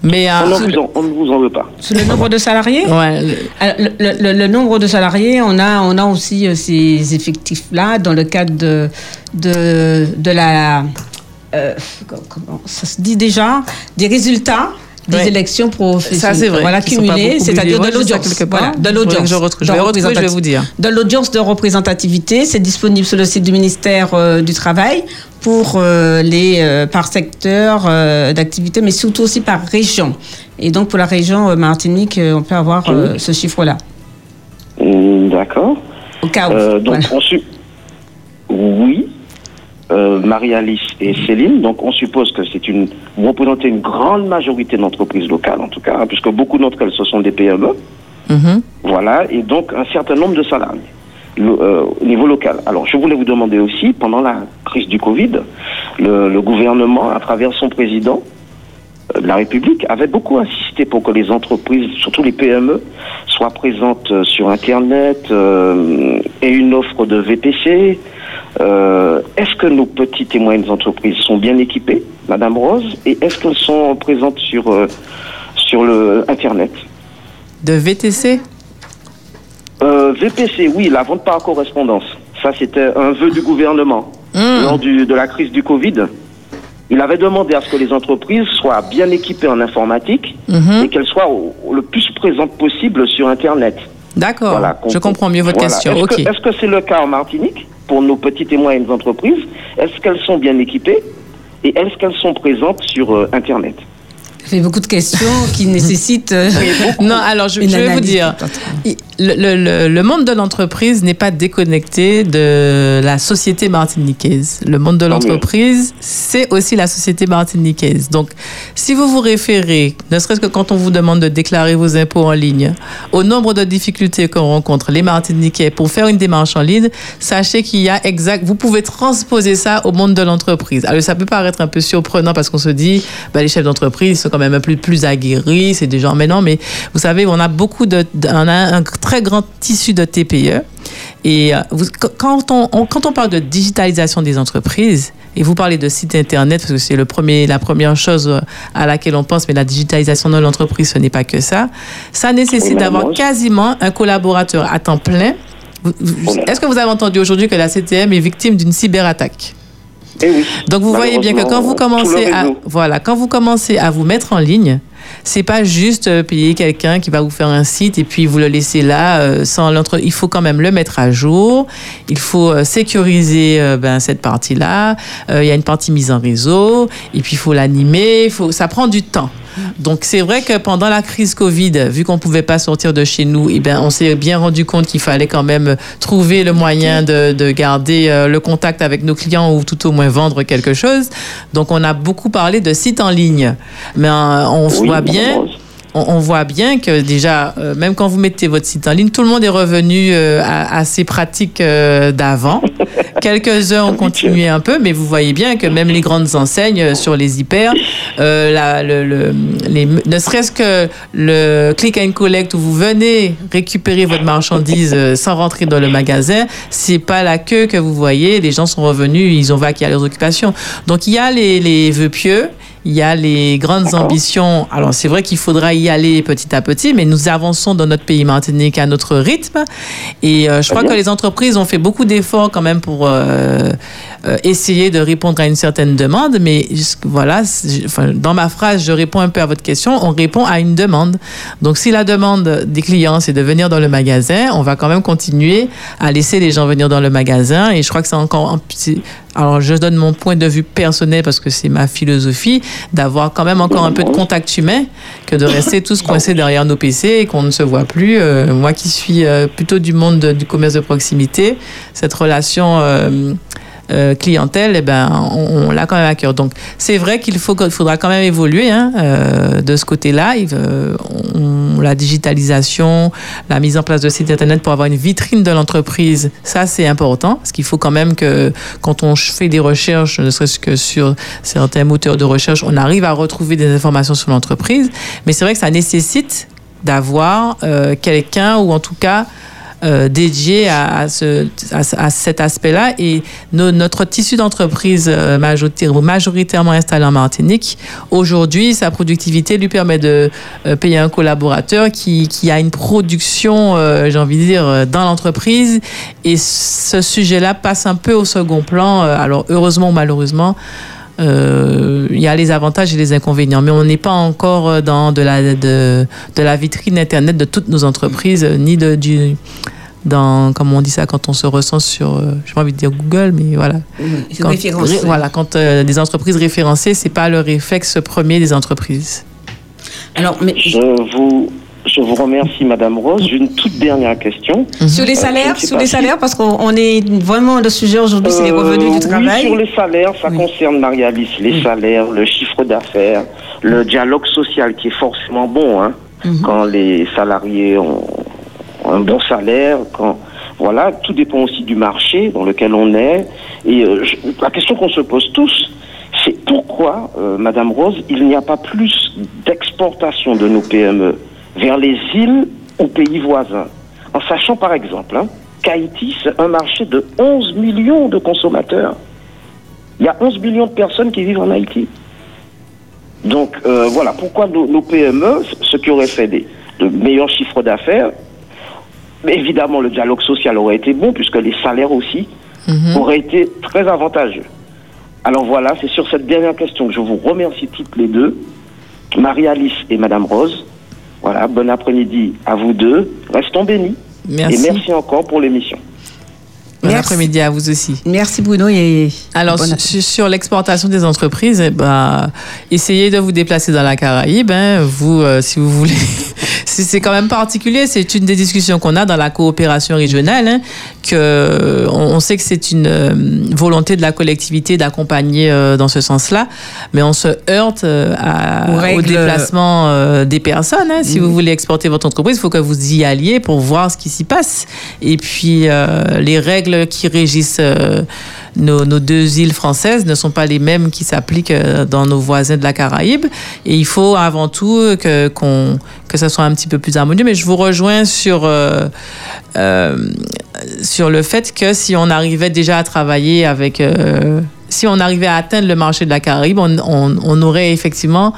Mais. on, euh, ne vous en, on ne vous en veut pas. sur le nombre de salariés ouais, le- Alors, le, le- le nombre de salariés, on a, on a aussi euh, ces effectifs-là dans le cadre de, de, de la. euh, comment ça se dit déjà Des résultats des Ouais. élections professionnelles. Ça, c'est vrai. Voilà, beaucoup c'est-à-dire de l'audience. Voilà, de l'audience. je retrouve. Je de vais retrouver, je vais vous dire. De l'audience de représentativité, c'est disponible sur le site du ministère euh, du Travail pour euh, les euh, par secteur euh, d'activité, mais surtout aussi par région. Et donc pour la région euh, Martinique, euh, on peut avoir euh, ce chiffre-là. Hum, D'accord. Au cas où. Euh, donc, Voilà. on su- Oui, euh, Marie-Alice et Céline. Donc, on suppose que c'est une. Vous représentez une grande majorité d'entreprises locales, en tout cas, hein, puisque beaucoup d'entre elles, ce sont des PME. Mhm. Voilà, et donc un certain nombre de salariés le- euh, au niveau local. Alors, je voulais vous demander aussi, pendant la crise du Covid, le, le gouvernement, à travers son président euh, de la République, avait beaucoup insisté pour que les entreprises, surtout les PME, soient présentes sur Internet et une offre de VPC. Euh, est-ce que nos petites et moyennes entreprises sont bien équipées, Madame Rose, et est-ce qu'elles sont présentes sur, euh, sur le Internet De VTC Euh, VPC, oui, la vente par correspondance. Ça, c'était un vœu du gouvernement Hmm. lors du- de la crise du Covid. Il avait demandé à ce que les entreprises soient bien équipées en informatique Mhm. et qu'elles soient au- le plus présentes possible sur Internet. D'accord. Voilà, je comprends mieux votre Voilà. question. Est-ce Ok. que est-ce que c'est le cas en Martinique pour nos petites et moyennes entreprises? Est-ce qu'elles sont bien équipées? Et est-ce qu'elles sont présentes sur euh, Internet? Ça fait beaucoup de questions qui (laughs) nécessitent. euh, Non, alors je, vais vous dire, il- le, le- le- monde de l'entreprise n'est pas déconnecté de la société martiniquaise. Le monde de mieux. l'entreprise, c'est aussi la société martiniquaise. Donc, si vous vous référez, ne serait-ce que quand on vous demande de déclarer vos impôts en ligne, au nombre de difficultés qu'on rencontre les Martiniquais pour faire une démarche en ligne, sachez qu'il y a exact, vous pouvez transposer ça au monde de l'entreprise. Alors, ça peut paraître un peu surprenant parce qu'on se dit, ben, les chefs d'entreprise sont quand même un peu plus aguerris, c'est des gens, mais non, mais vous savez, on a beaucoup de, on a un très grand tissu de TPE. Et euh, vous- quand, on, on- quand on parle de digitalisation des entreprises, et vous parlez de site internet, parce que c'est le premier, la première chose euh, à laquelle on pense, mais la digitalisation de l'entreprise, ce n'est pas que ça. Ça nécessite d'avoir quasiment un collaborateur à temps plein. Est-ce que vous avez entendu aujourd'hui que la CTM est victime d'une cyberattaque? Eh oui. Donc vous voyez bien que quand vous commencez à voilà, quand vous commencez à vous mettre en ligne, c'est pas juste euh, payer quelqu'un qui va vous faire un site et puis vous le laisser là euh, sans l'entre. Il faut quand même le mettre à jour. Il faut euh, sécuriser euh, ben, cette partie-là. Euh, Il y a une partie mise en réseau et puis il faut l'animer. Faut. Ça prend du temps. Donc c'est vrai que pendant la crise Covid, vu qu'on pouvait pas sortir de chez nous, eh ben on s'est bien rendu compte qu'il fallait quand même trouver le moyen de, de garder euh, le contact avec nos clients ou tout au moins vendre quelque chose. Donc on a beaucoup parlé de sites en ligne, mais euh, on Oui, voit bien. On, on voit bien que déjà, euh, même quand vous mettez votre site en ligne, tout le monde est revenu euh, à, à ses pratiques euh, d'avant. (laughs) Quelques-uns ont continué un peu, mais vous voyez bien que même les grandes enseignes sur les hyper, la- le, le- les- ne serait-ce que le click and collect où vous venez récupérer votre marchandise sans rentrer dans le magasin, c'est pas la queue que vous voyez. Les gens sont revenus, ils ont vaqué à leurs occupations. Donc il y a les, les vœux pieux. Il y a les grandes ambitions. Alors, c'est vrai qu'il faudra y aller petit à petit, mais nous avançons dans notre pays Martinique à notre rythme. Et euh, je crois bien. que les entreprises ont fait beaucoup d'efforts quand même pour euh, euh, essayer de répondre à une certaine demande. Mais voilà, enfin, dans ma phrase, je réponds un peu à votre question. On répond à une demande. Donc, si la demande des clients, c'est de venir dans le magasin, on va quand même continuer à laisser les gens venir dans le magasin. Et je crois que c'est encore... Alors, je donne mon point de vue personnel parce que c'est ma philosophie d'avoir quand même encore un peu de contact humain que de rester tous coincés derrière nos PC et qu'on ne se voit plus. Euh, moi qui suis euh, plutôt du monde de- du commerce de proximité, cette relation euh, clientèle, eh ben, on, l'a quand même à cœur. Donc, c'est vrai qu'il faut, faudra quand même évoluer hein, euh, de ce côté-là. La digitalisation, la mise en place de sites internet pour avoir une vitrine de l'entreprise, ça c'est important parce qu'il faut quand même que quand on fait des recherches, ne serait-ce que sur certains moteurs de recherche, on arrive à retrouver des informations sur l'entreprise. Mais c'est vrai que ça nécessite d'avoir euh, quelqu'un ou en tout cas euh, dédié à, ce, à, cet aspect-là. Et no- notre tissu d'entreprise euh, majoritaire- majoritairement installé en Martinique, aujourd'hui, sa productivité lui permet de euh, payer un collaborateur qui, qui a une production, j'ai envie de dire, dans l'entreprise. Et ce sujet-là passe un peu au second plan. Alors, heureusement ou malheureusement, il y a les avantages et les inconvénients, mais on n'est pas encore euh, dans de la, de, de la vitrine Internet de toutes nos entreprises, euh, ni de, du, dans, comme on dit ça, quand on se recense sur, euh, j'ai pas envie de dire Google, mais voilà. Quand, Référence. ré- voilà, quand euh, des entreprises référencées, c'est pas le réflexe premier des entreprises. Alors, mais Je vous, je vous remercie, Madame Rose. J'ai une toute dernière question. sur les je salaires, sur les si- salaires, parce qu'on on est vraiment le sujet aujourd'hui, c'est les Euh, revenus du oui, travail. sur les salaires, ça Oui. concerne Marie-Alice. Les salaires, le chiffre d'affaires, le dialogue social qui est forcément bon hein, Mhm. quand les salariés ont un bon salaire. Quand, voilà, tout dépend aussi du marché dans lequel on est. Et euh, je- la question qu'on se pose tous, c'est pourquoi, euh, Madame Rose, il n'y a pas plus d'exportation de nos PME vers les îles ou pays voisins En sachant par exemple hein, qu'Haïti, c'est un marché de 11 millions de consommateurs. Il y a 11 millions de personnes qui vivent en Haïti. Donc euh, voilà, pourquoi nos, nos PME, ce qui aurait fait des, de meilleurs chiffres d'affaires, mais évidemment le dialogue social aurait été bon puisque les salaires aussi Mhm. auraient été très avantageux. Alors voilà, c'est sur cette dernière question que je vous remercie toutes les deux, Marie-Alice et Madame Rose. Voilà, bon après-midi à vous deux. Restons bénis. Merci. Et merci encore pour l'émission. Bon après-midi à vous aussi. Merci Bruno et Alors, bon sur, l'exportation des entreprises, eh ben, essayez de vous déplacer dans la Caraïbe. hein. vous, euh, si vous voulez. (laughs) c'est quand même particulier. C'est une des discussions qu'on a dans la coopération régionale. hein, que on, on sait que c'est une euh, volonté de la collectivité d'accompagner euh, dans ce sens-là, mais on se heurte euh, à- au déplacement des personnes. hein. Si vous voulez exporter votre entreprise, il faut que vous y alliez pour voir ce qui s'y passe. Et puis, les règles qui régissent euh, nos, deux îles françaises ne sont pas les mêmes qui s'appliquent euh, dans nos voisins de la Caraïbe. Et il faut avant tout que, qu'on, que ça soit un petit peu plus harmonieux. Mais je vous rejoins sur, euh, euh, sur le fait que si on arrivait déjà à travailler avec euh, si on arrivait à atteindre le marché de la Caraïbe, on, on- on aurait effectivement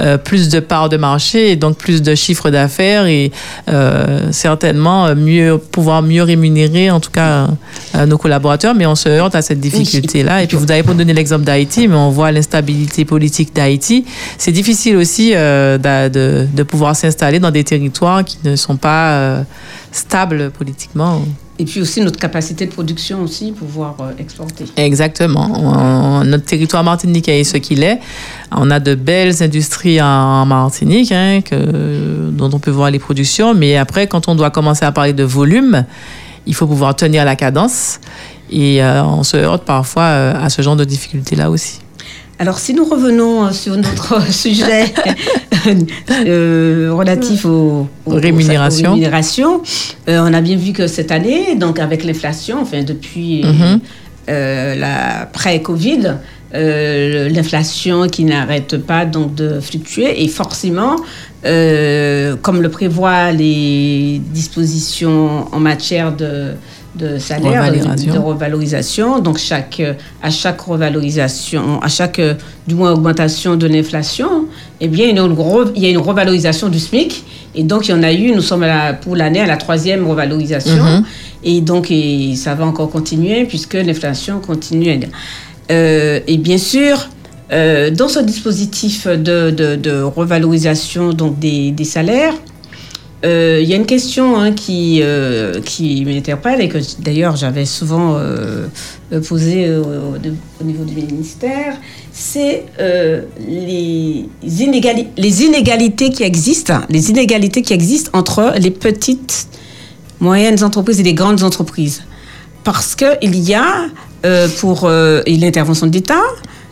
euh, plus de parts de marché et donc plus de chiffre d'affaires et euh, certainement euh, mieux pouvoir mieux rémunérer en tout cas euh, nos collaborateurs. Mais on se heurte à cette difficulté-là. Et puis vous avez pas donné l'exemple d'Haïti, mais on voit l'instabilité politique d'Haïti. C'est difficile aussi de, de pouvoir s'installer dans des territoires qui ne sont pas stables politiquement. Et puis aussi notre capacité de production aussi, pouvoir euh, exporter. Exactement. Notre territoire martiniquais est ce qu'il est. On a de belles industries en Martinique, hein, dont on peut voir les productions. Mais après, quand on doit commencer à parler de volume, il faut pouvoir tenir la cadence. Et euh, on se heurte parfois euh, à ce genre de difficultés-là aussi. Alors, si nous revenons euh, sur notre (laughs) sujet euh, relatif aux, aux- Rémunérations. aux rémunérations, euh, on a bien vu que cette année, donc avec l'inflation, enfin depuis Mhm. euh, la pré-Covid, l'inflation qui n'arrête pas donc de fluctuer et forcément, comme le prévoient les dispositions en matière de de salaire, de, Revalorisation. de revalorisation. Donc chaque, euh, à chaque revalorisation, à chaque euh, du moins augmentation de l'inflation, eh bien il y, a une gros- il y a une revalorisation du SMIC. Et donc il y en a eu, nous sommes à la- pour l'année à la troisième revalorisation. Mhm. Et donc et ça va encore continuer puisque l'inflation continue. Euh, et bien sûr, euh, dans ce dispositif de, de- de revalorisation donc des, des salaires, euh, il y a une question hein, qui, euh, qui m'interpelle et que d'ailleurs j'avais souvent euh, euh, posée euh, au, au niveau du ministère, c'est euh, les, inégali- les inégalités qui existent, les inégalités qui existent entre les petites, moyennes entreprises et les grandes entreprises. Parce qu'il y a, euh, pour euh, l'intervention de l'État,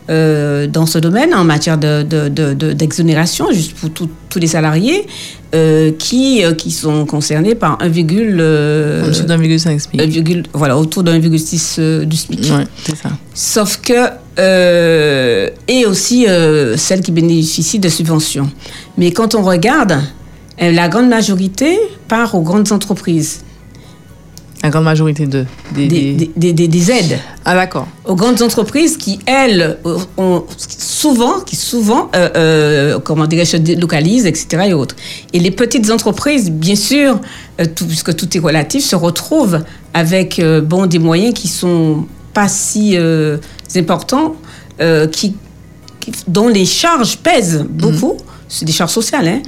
euh, dans ce domaine en matière de, de- de- de- d'exonération, juste pour tout- tous les salariés euh, qui, euh, qui sont concernés par 1, euh, En dessous d'un virgule cinq SMIC. 1, voilà, autour de 1,6 euh, du SMIC. Ouais, c'est ça. Sauf que, et aussi celles qui bénéficient de subventions. Mais quand on regarde, la grande majorité part aux grandes entreprises, La grande majorité de, des, des, des- des- des- des aides Ah d'accord. aux grandes entreprises qui, elles, euh, ont souvent, qui souvent, euh, euh, comment dirais-je, se délocalisent, etc. et autres. Et les petites entreprises, bien sûr, euh, tout- puisque tout est relatif, se retrouvent avec, bon, des moyens qui sont pas si importants, qui, qui- dont les charges pèsent beaucoup, c'est des charges sociales, hein,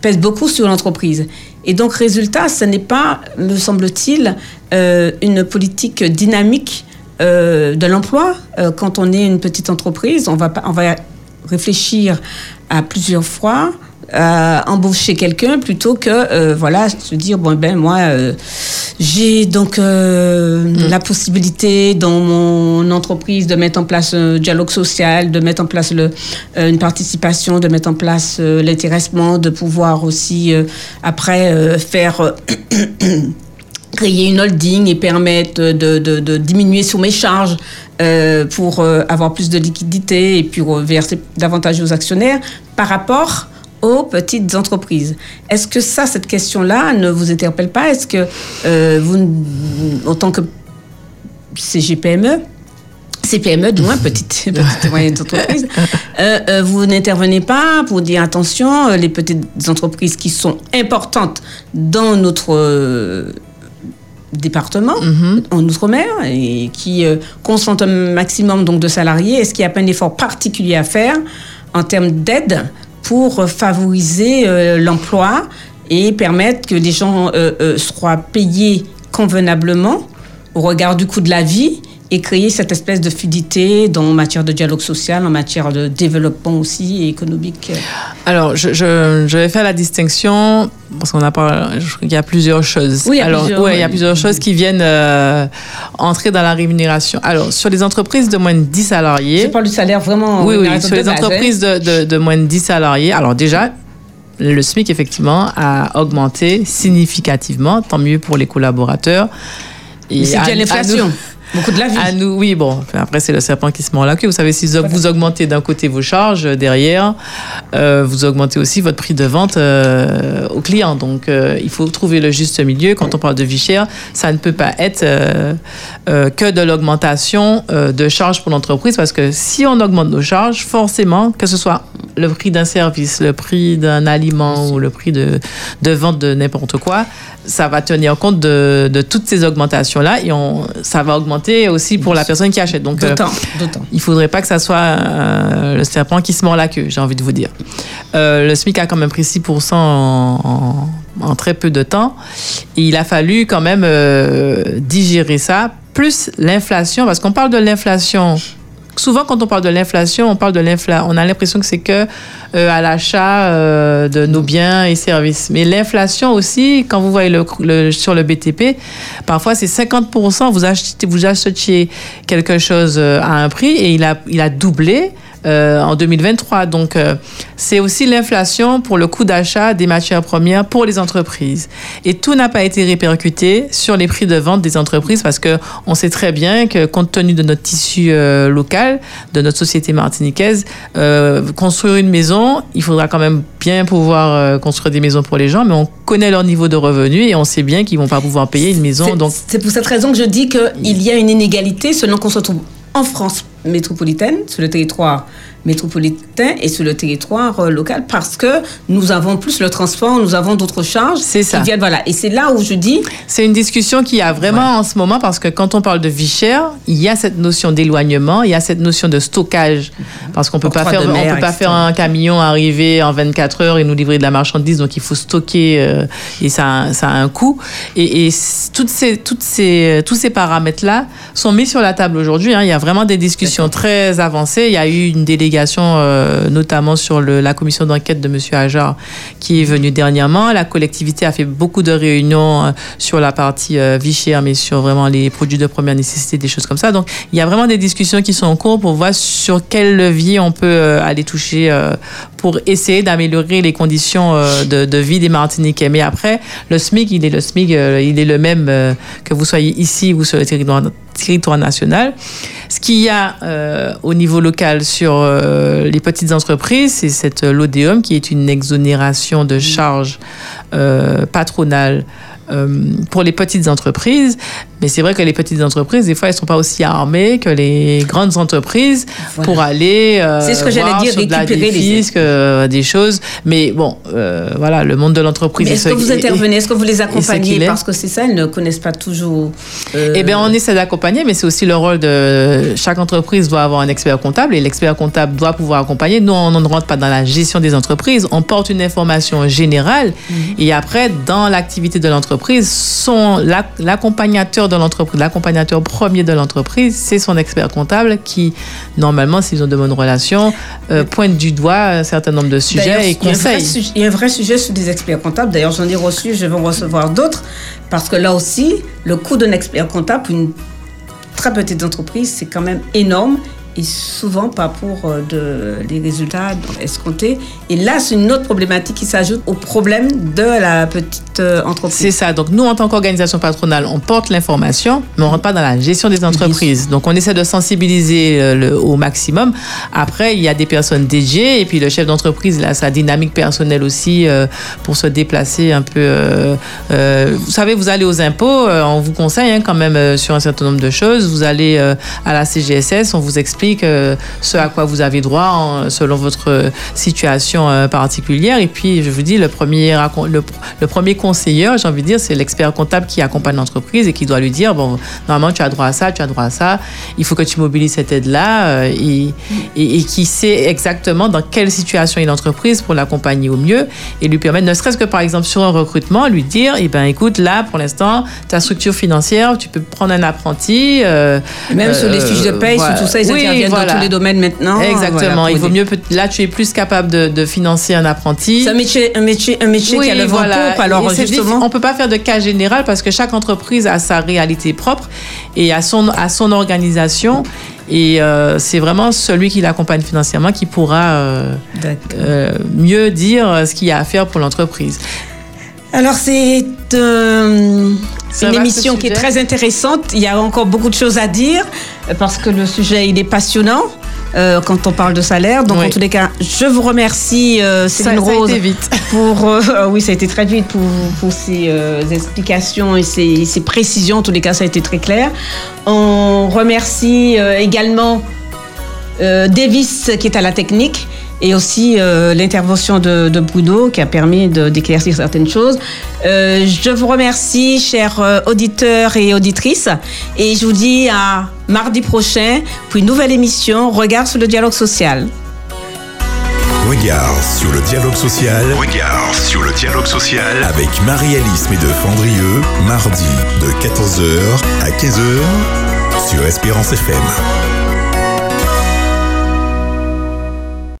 pèsent beaucoup sur l'entreprise. Et donc, résultat, ce n'est pas, me semble-t-il, euh, une politique dynamique euh, de l'emploi. Euh, quand on est une petite entreprise, on va, on va réfléchir à plusieurs fois à embaucher quelqu'un plutôt que euh, voilà se dire bon ben moi euh, j'ai donc euh, la possibilité dans mon entreprise de mettre en place un dialogue social de mettre en place le, euh, une participation de mettre en place euh, l'intéressement de pouvoir aussi euh, après euh, faire euh, (coughs) créer une holding et permettre de, de- de diminuer sur mes charges euh, pour euh, avoir plus de liquidité et puis reverser davantage aux actionnaires. Par rapport aux petites entreprises. Est-ce que ça, cette question-là, ne vous interpelle pas? Est-ce que euh, vous, en tant que CGPME, CPME, du moins, petites, (laughs) et moyennes entreprises, euh, euh, vous n'intervenez pas pour dire attention, les petites entreprises qui sont importantes dans notre département, en Outre-mer, et qui euh, un maximum donc, de salariés, est-ce qu'il n'y a pas un effort particulier à faire en termes d'aide pour favoriser euh, l'emploi et permettre que les gens euh, euh, soient payés convenablement au regard du coût de la vie et créer cette espèce de fluidité dans, en matière de dialogue social, en matière de développement aussi et économique. Alors, je, je, je vais faire la distinction parce qu'on a pas, je crois qu'il y a plusieurs choses. Oui, il y a Alors, plusieurs, ouais, il y a oui. plusieurs choses qui viennent euh, entrer dans la rémunération. Alors, sur les entreprises de moins de 10 salariés. Je parle du salaire vraiment. Oui, oui, sur les base, hein. entreprises de, de, de moins de 10 salariés. Alors déjà, le SMIC, effectivement, a augmenté significativement. Tant mieux pour les collaborateurs. C'est dû à l'inflation. Beaucoup de la vie. À nous, oui, bon, après c'est le serpent qui se mord la queue. Vous savez, si vous vous augmentez d'un côté vos charges, euh, derrière, euh, vous augmentez aussi votre prix de vente euh, aux clients. Donc, euh, il faut trouver le juste milieu. Quand on parle de vie chère, ça ne peut pas être que de l'augmentation de charges pour l'entreprise, parce que si on augmente nos charges, forcément, que ce soit le prix d'un service, le prix d'un aliment ou le prix de, de vente de n'importe quoi, ça va tenir compte de, de toutes ces augmentations-là et on, ça va augmenter aussi pour la personne qui achète. Donc, euh, D'autant, d'autant. il faudrait pas que ça soit euh, le serpent qui se mord la queue, j'ai envie de vous dire. Euh, le SMIC a quand même pris 6% en, en- en très peu de temps. Et il a fallu quand même euh, digérer ça, plus l'inflation, parce qu'on parle de l'inflation. Souvent, quand on parle de l'inflation, on parle de. On a l'impression que c'est que euh, à l'achat euh, de nos biens et services. Mais l'inflation aussi, quand vous voyez le- sur le BTP, parfois c'est 50%. Vous achetez, vous achetiez quelque chose euh, à un prix et il a, il a doublé. Euh, en 2023. Donc, euh, c'est aussi l'inflation pour le coût d'achat des matières premières pour les entreprises. Et tout n'a pas été répercuté sur les prix de vente des entreprises parce que on sait très bien que compte tenu de notre tissu euh, local, de notre société martiniquaise, construire une maison, il faudra quand même bien pouvoir construire des maisons pour les gens, mais on connaît leur niveau de revenus et on sait bien qu'ils vont pas pouvoir payer une maison. Donc, C'est pour cette raison que je dis qu'il y a une inégalité selon qu'on se trouve en France métropolitaine, sur le territoire métropolitain et sur le territoire euh, local, parce que nous avons plus le transport, nous avons d'autres charges. C'est ça. Qui viennent, voilà. Et c'est là où je dis, C'est une discussion qu'il y a vraiment en ce moment parce que quand on parle de vie chère, il y a cette notion d'éloignement, il y a cette notion de stockage parce qu'on peut pas faire on peut pas faire un camion arriver en 24 heures et nous livrer de la marchandise donc il faut stocker euh, et ça a- ça a un coût et, toutes ces toutes ces tous ces paramètres là sont mis sur la table aujourd'hui hein. il y a vraiment des discussions très avancées il y a eu une délégation euh, notamment sur la commission d'enquête de monsieur Ajar qui est venue dernièrement la collectivité a fait beaucoup de réunions euh, sur la partie euh, vie chère, mais sur vraiment les produits de première nécessité, des choses comme ça. Donc, il y a vraiment des discussions qui sont en cours pour voir sur quel levier on peut aller toucher pour essayer d'améliorer les conditions euh, de, vie des Martiniquais. Mais après, le SMIC, il est le SMIC, euh, il est le même euh, que vous soyez ici ou sur le territoire, national. Ce qu'il y a au niveau local sur les petites entreprises, c'est cette l'ODEUM qui est une exonération de charges patronales euh, pour les petites entreprises. Mais c'est vrai que les petites entreprises, des fois, elles sont pas aussi armées que les grandes entreprises Voilà. pour aller euh, C'est ce que j'allais voir dire, sur de la récupérer les défisque, euh, des choses. Mais bon, euh, voilà, le monde de l'entreprise. mais est est-ce que vous intervenez, est-ce que vous les accompagnez. Parce que c'est ça, ils ne connaissent pas toujours. Eh bien, on essaie d'accompagner, mais c'est aussi le rôle de chaque entreprise doit avoir un expert comptable et l'expert comptable doit pouvoir accompagner. Nous, on ne rentre pas dans la gestion des entreprises. On porte une information générale et après, dans l'activité de l'entreprise, son l'accompagnateur de l'entreprise, l'accompagnateur premier de l'entreprise, c'est son expert comptable qui, normalement, s'ils ont de bonnes relations, euh, pointe du doigt un certain nombre de sujets et conseille. Il y a un vrai sujet sur des experts comptables. D'ailleurs, j'en ai reçu, je vais en recevoir d'autres. Parce que là aussi, le coût d'un expert comptable pour une très petite entreprise, c'est quand même énorme. Et souvent pas pour euh, de, les résultats escomptés. Et là, c'est une autre problématique qui s'ajoute au problème de la petite euh, entreprise. C'est ça. Donc, nous, en tant qu'organisation patronale, on porte l'information, mais on ne rentre pas dans la gestion des entreprises. Donc, on essaie de sensibiliser euh, le- au maximum. Après, il y a des personnes dédiées et puis le chef d'entreprise, il a sa dynamique personnelle aussi euh, pour se déplacer un peu. euh, euh, vous savez, vous allez aux impôts, on vous conseille hein, quand même sur un certain nombre de choses. Vous allez à la CGSS, on vous explique ce à quoi vous avez droit en- selon votre euh, situation euh, particulière. Et puis, je vous dis, le premier, le, le premier conseiller, j'ai envie de dire, c'est l'expert comptable qui accompagne l'entreprise et qui doit lui dire, bon, normalement, tu as droit à ça, tu as droit à ça, il faut que tu mobilises cette aide-là euh, et, et, et qui sait exactement dans quelle situation est l'entreprise pour l'accompagner au mieux et lui permettre, ne serait-ce que par exemple sur un recrutement, lui dire, eh ben, écoute, là, pour l'instant, ta structure financière, tu peux prendre un apprenti. euh, Même sur les fiches de paye, voilà. sur tout ça, ils Oui, interviennent voilà. dans tous les domaines maintenant. Exactement. Voilà, il vaut mieux, là, tu es plus capable de, de financer un apprenti. C'est un métier, un métier, un métier qui a le vent pour. Alors, justement. on peut pas faire de cas général parce que chaque entreprise a sa réalité propre et a son, a son organisation. Et euh, c'est vraiment celui qui l'accompagne financièrement qui pourra euh, euh, mieux dire ce qu'il y a à faire pour l'entreprise. Alors c'est Ça une émission qui est très intéressante. Il y a encore beaucoup de choses à dire parce que le sujet il est passionnant. euh, quand on parle de salaire. Donc, Oui. en tous les cas, je vous remercie, euh, Ça, Céline ça a Rose, été vite. (laughs) pour euh, oui, ça a été très vite pour, pour ces euh, explications et ces, ces précisions. En tous les cas, ça a été très clair. On remercie également Davis qui est à la technique et aussi euh, l'intervention de, de Bruno qui a permis d'éclaircir certaines choses. Euh, je vous remercie, chers euh, auditeurs et auditrices, et je vous dis à mardi prochain pour une nouvelle émission Regard sur le dialogue social. Regard sur le dialogue social. Regard sur le dialogue social avec Marie-Alice Médeux-Fandrieux, mardi de 14h à 15h sur Espérance FM.